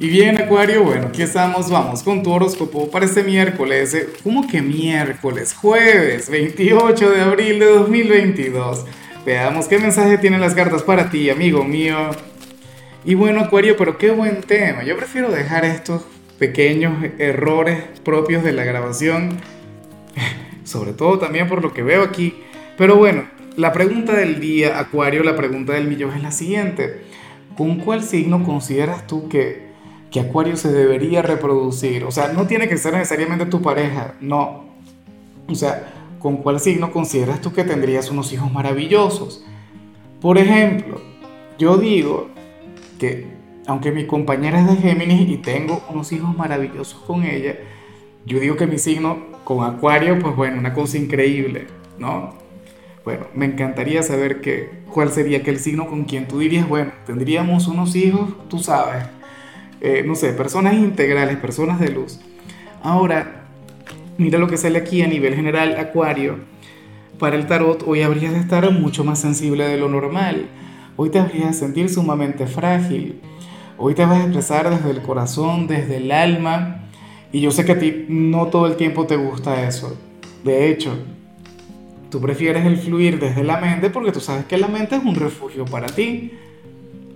Y bien, Acuario, bueno, aquí estamos, vamos con tu horóscopo para este miércoles. ¿eh? ¿Cómo que miércoles? Jueves 28 de abril de 2022. Veamos qué mensaje tienen las cartas para ti, amigo mío. Y bueno, Acuario, pero qué buen tema. Yo prefiero dejar estos pequeños errores propios de la grabación, sobre todo también por lo que veo aquí. Pero bueno, la pregunta del día, Acuario, la pregunta del millón es la siguiente. ¿Con cuál signo consideras tú que que Acuario se debería reproducir. O sea, no tiene que ser necesariamente tu pareja, no. O sea, ¿con cuál signo consideras tú que tendrías unos hijos maravillosos? Por ejemplo, yo digo que aunque mi compañera es de Géminis y tengo unos hijos maravillosos con ella, yo digo que mi signo con Acuario, pues bueno, una cosa increíble, ¿no? Bueno, me encantaría saber que, cuál sería aquel signo con quien tú dirías, bueno, tendríamos unos hijos, tú sabes, eh, no sé, personas integrales, personas de luz. Ahora, mira lo que sale aquí a nivel general, Acuario. Para el tarot, hoy habrías de estar mucho más sensible de lo normal. Hoy te habrías de sentir sumamente frágil. Hoy te vas a expresar desde el corazón, desde el alma. Y yo sé que a ti no todo el tiempo te gusta eso. De hecho, tú prefieres el fluir desde la mente porque tú sabes que la mente es un refugio para ti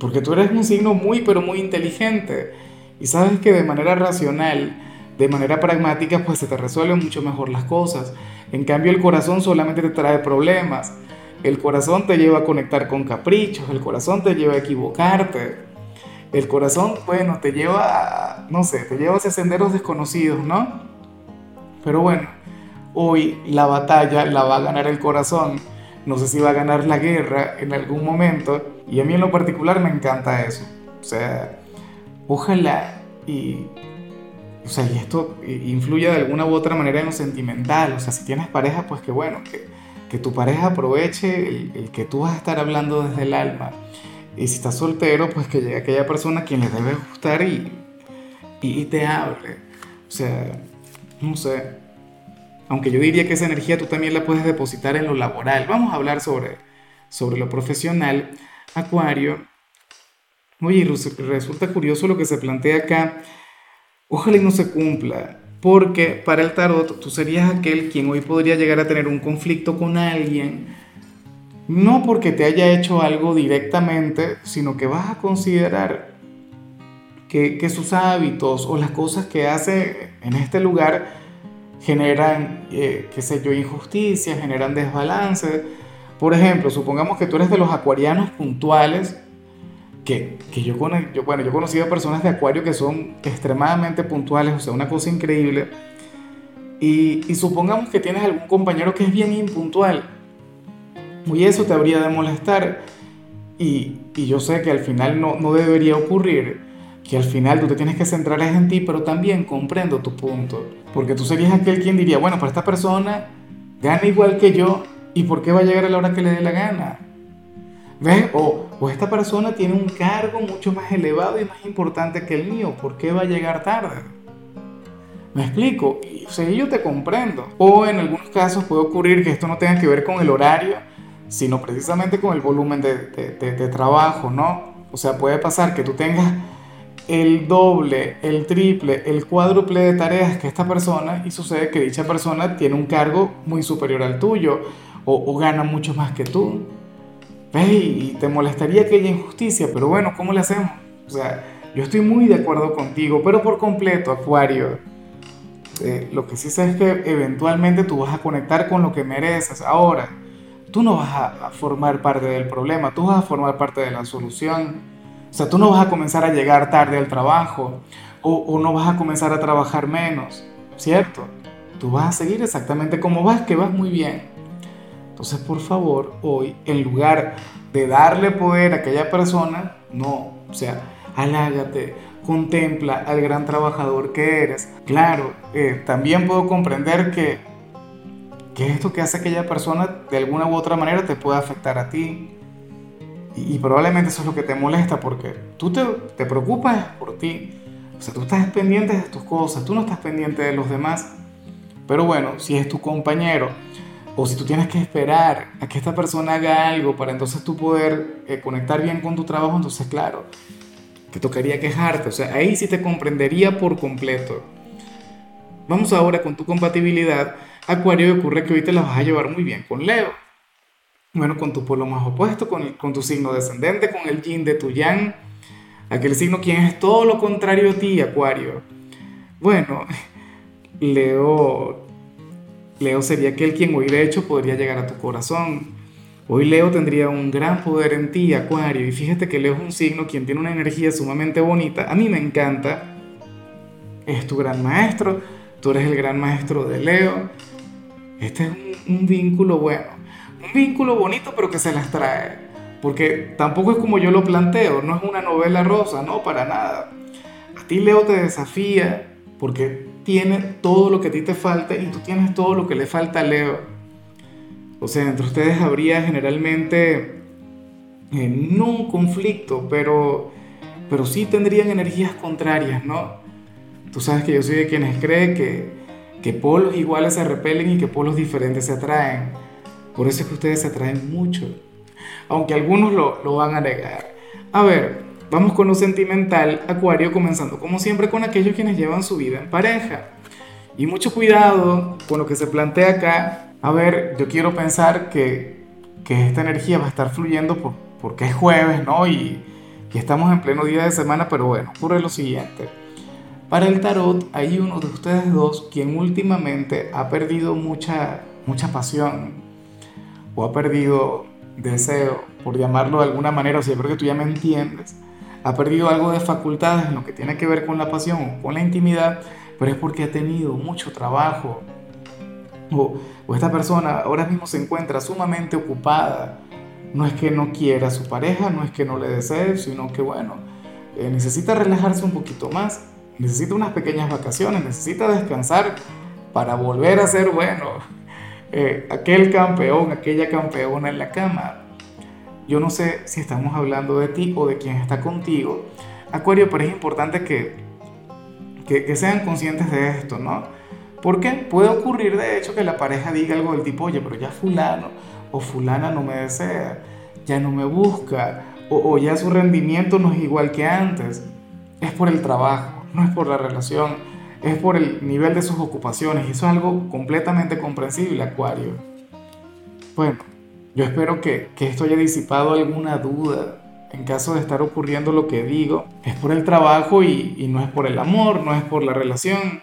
porque tú eres un signo muy, pero muy inteligente. Y sabes que de manera racional, de manera pragmática, pues se te resuelven mucho mejor las cosas. En cambio, el corazón solamente te trae problemas. El corazón te lleva a conectar con caprichos, el corazón te lleva a equivocarte. El corazón, bueno, te lleva, no sé, te lleva hacia senderos desconocidos, ¿no? Pero bueno, hoy la batalla la va a ganar el corazón no sé si va a ganar la guerra en algún momento, y a mí en lo particular me encanta eso. O sea, ojalá y, o sea, y esto influya de alguna u otra manera en lo sentimental. O sea, si tienes pareja, pues que bueno, que, que tu pareja aproveche el, que tú vas a estar hablando desde el alma. Y si estás soltero, pues que llegue aquella persona a quien le debe gustar y, y, te hable. O sea, no sé, aunque yo diría que esa energía tú también la puedes depositar en lo laboral. Vamos a hablar sobre, sobre lo profesional. Acuario. Oye, resulta curioso lo que se plantea acá. Ojalá y no se cumpla, porque para el tarot tú serías aquel quien hoy podría llegar a tener un conflicto con alguien, no porque te haya hecho algo directamente, sino que vas a considerar que, sus hábitos o las cosas que hace en este lugar generan, eh, qué sé yo, injusticias, generan desbalance. Por ejemplo, supongamos que tú eres de los acuarianos puntuales, que, que yo, yo, bueno, yo he conocido personas de acuario que son extremadamente puntuales, o sea, una cosa increíble. Y, y supongamos que tienes algún compañero que es bien impuntual. Y eso te habría de molestar. Y, y yo sé que al final no, no debería ocurrir que al final tú te tienes que centrar en ti, pero también comprendo tu punto. Porque tú serías aquel quien diría, bueno, pero esta persona gana igual que yo, ¿y por qué va a llegar a la hora que le dé la gana? ¿Ves? O, o esta persona tiene un cargo mucho más elevado y más importante que el mío, ¿por qué va a llegar tarde? ¿Me explico? Y, o sea, yo te comprendo. O en algunos casos puede ocurrir que esto no tenga que ver con el horario, sino precisamente con el volumen de, de, de trabajo, ¿no? O sea, puede pasar que tú tengas el doble, el triple, el cuádruple de tareas que esta persona y sucede que dicha persona tiene un cargo muy superior al tuyo o, gana mucho más que tú. Y te molestaría aquella injusticia, pero bueno, ¿cómo le hacemos? O sea, yo estoy muy de acuerdo contigo, pero por completo, Acuario. Eh, lo que sí sé es que eventualmente tú vas a conectar con lo que mereces. Ahora, tú no vas a formar parte del problema, tú vas a formar parte de la solución. O sea, tú no vas a comenzar a llegar tarde al trabajo o, no vas a comenzar a trabajar menos, ¿cierto? Tú vas a seguir exactamente como vas, que vas muy bien. Entonces, por favor, hoy, en lugar de darle poder a aquella persona, no, o sea, halágate, contempla al gran trabajador que eres. Claro, eh, también puedo comprender que, que esto que hace aquella persona de alguna u otra manera te puede afectar a ti. Y, probablemente eso es lo que te molesta porque tú te, te preocupas por ti. O sea, tú estás pendiente de tus cosas, tú no estás pendiente de los demás. Pero bueno, si es tu compañero o si tú tienes que esperar a que esta persona haga algo para entonces tú poder eh, conectar bien con tu trabajo, entonces claro, te tocaría quejarte, o sea, ahí sí te comprendería por completo. Vamos ahora con tu compatibilidad. Acuario, ocurre que hoy te la vas a llevar muy bien con Leo. Bueno, con tu polo más opuesto, con, con tu signo descendente, con el yin de tu yang, aquel signo quien es todo lo contrario a ti, Acuario. Bueno, Leo, Leo sería aquel quien hoy de hecho podría llegar a tu corazón. Hoy Leo tendría un gran poder en ti, Acuario, y fíjate que Leo es un signo quien tiene una energía sumamente bonita. A mí me encanta. Es tu gran maestro, tú eres el gran maestro de Leo. Este es un, vínculo bueno, un vínculo bonito pero que se las trae. Porque tampoco es como yo lo planteo, no es una novela rosa, no, para nada. A ti Leo te desafía porque tiene todo lo que a ti te falta y tú tienes todo lo que le falta a Leo. O sea, entre ustedes habría generalmente eh, no un conflicto, pero, pero sí tendrían energías contrarias, ¿no? Tú sabes que yo soy de quienes creen que, que polos iguales se repelen y que polos diferentes se atraen. Por eso es que ustedes se atraen mucho, aunque algunos lo, lo van a negar. A ver, vamos con lo sentimental, Acuario, comenzando como siempre con aquellos quienes llevan su vida en pareja. Y mucho cuidado con lo que se plantea acá, a ver, yo quiero pensar que, que esta energía va a estar fluyendo por, porque es jueves, ¿no? Y, y estamos en pleno día de semana, pero bueno, ocurre lo siguiente. Para el tarot hay uno de ustedes dos quien últimamente ha perdido mucha, mucha pasión o ha perdido deseo, por llamarlo de alguna manera, o sea, yo creo que tú ya me entiendes, ha perdido algo de facultades en lo que tiene que ver con la pasión o con la intimidad, pero es porque ha tenido mucho trabajo, o, esta persona ahora mismo se encuentra sumamente ocupada. No es que no quiera a su pareja, no es que no le desee, sino que bueno, eh, necesita relajarse un poquito más, necesita unas pequeñas vacaciones, necesita descansar para volver a ser bueno. Eh, aquel campeón, aquella campeona en la cama. Yo no sé si estamos hablando de ti o de quien está contigo. Acuario, pero es importante que, que, que sean conscientes de esto, ¿no? Porque puede ocurrir de hecho que la pareja diga algo del tipo, oye, pero ya fulano o fulana no me desea, ya no me busca, o, ya su rendimiento no es igual que antes. Es por el trabajo, no es por la relación, es por el nivel de sus ocupaciones. Y eso es algo completamente comprensible, Acuario. Bueno, yo espero que, esto haya disipado alguna duda. En caso de estar ocurriendo lo que digo, es por el trabajo y, y no es por el amor, no es por la relación.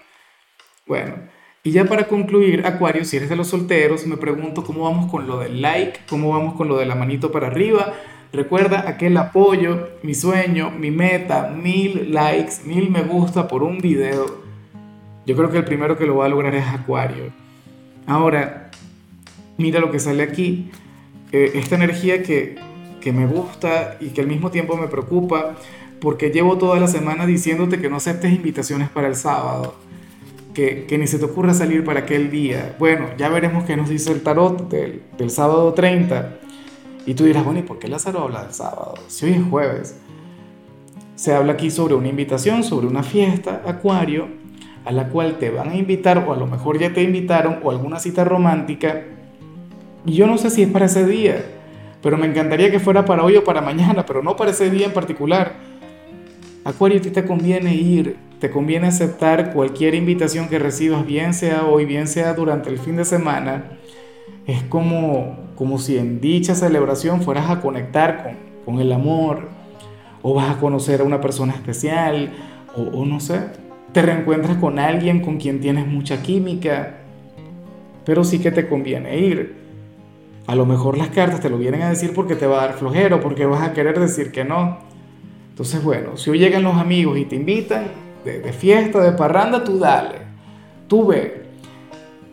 Bueno, y ya para concluir, Acuario, si eres de los solteros, me pregunto cómo vamos con lo del like, cómo vamos con lo de la manito para arriba. Recuerda aquel apoyo, mi sueño, mi meta, mil likes, mil me gusta por un video. Yo creo que el primero que lo va a lograr es Acuario. Ahora, mira lo que sale aquí. Eh, esta energía que, que me gusta y que al mismo tiempo me preocupa porque llevo toda la semana diciéndote que no aceptes invitaciones para el sábado que, ni se te ocurra salir para aquel día. Bueno, ya veremos qué nos dice el tarot del, del sábado 30. Y tú dirás, bueno, ¿y por qué Lázaro habla del sábado? Si hoy es jueves. Se habla aquí sobre una invitación, sobre una fiesta, Acuario, a la cual te van a invitar, o a lo mejor ya te invitaron, o alguna cita romántica. Yo no sé si es para ese día, pero me encantaría que fuera para hoy o para mañana, pero no para ese día en particular. Acuario, a ti te conviene ir te conviene aceptar cualquier invitación que recibas, bien sea hoy, bien sea durante el fin de semana. Es como, como si en dicha celebración fueras a conectar con, con el amor, o vas a conocer a una persona especial, o, o no sé, te reencuentras con alguien con quien tienes mucha química, pero sí que te conviene ir. A lo mejor las cartas te lo vienen a decir porque te va a dar flojero, porque vas a querer decir que no. Entonces, bueno, si hoy llegan los amigos y te invitan, de, fiesta, de parranda, tú dale, tú ve.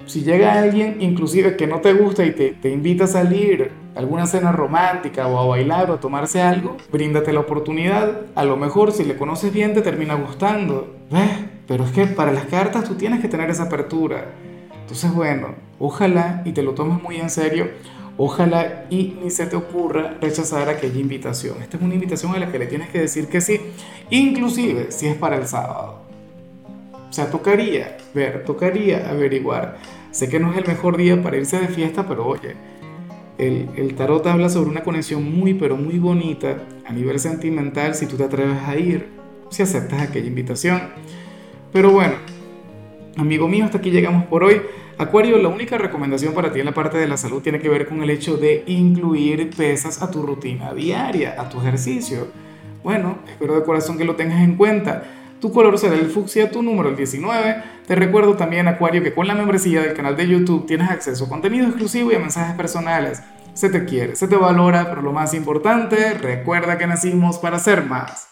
Si llega alguien inclusive que no te gusta y te, te invita a salir a alguna cena romántica o a bailar o a tomarse algo, bríndate la oportunidad. A lo mejor si le conoces bien te termina gustando. Pero es que para las cartas tú tienes que tener esa apertura. Entonces bueno, ojalá y te lo tomes muy en serio. Ojalá y ni se te ocurra rechazar aquella invitación. Esta es una invitación a la que le tienes que decir que sí, inclusive si es para el sábado. O sea, tocaría ver, tocaría averiguar. Sé que no es el mejor día para irse de fiesta, pero oye, El, el tarot habla sobre una conexión muy, pero muy bonita a nivel sentimental si tú te atreves a ir, si aceptas aquella invitación. Pero bueno, amigo mío, hasta aquí llegamos por hoy. Acuario, la única recomendación para ti en la parte de la salud tiene que ver con el hecho de incluir pesas a tu rutina diaria, a tu ejercicio. Bueno, espero de corazón que lo tengas en cuenta. Tu color será el fucsia, tu número el 19. Te recuerdo también, Acuario, que con la membresía del canal de YouTube tienes acceso a contenido exclusivo y a mensajes personales. Se te quiere, se te valora, pero lo más importante, recuerda que nacimos para ser más.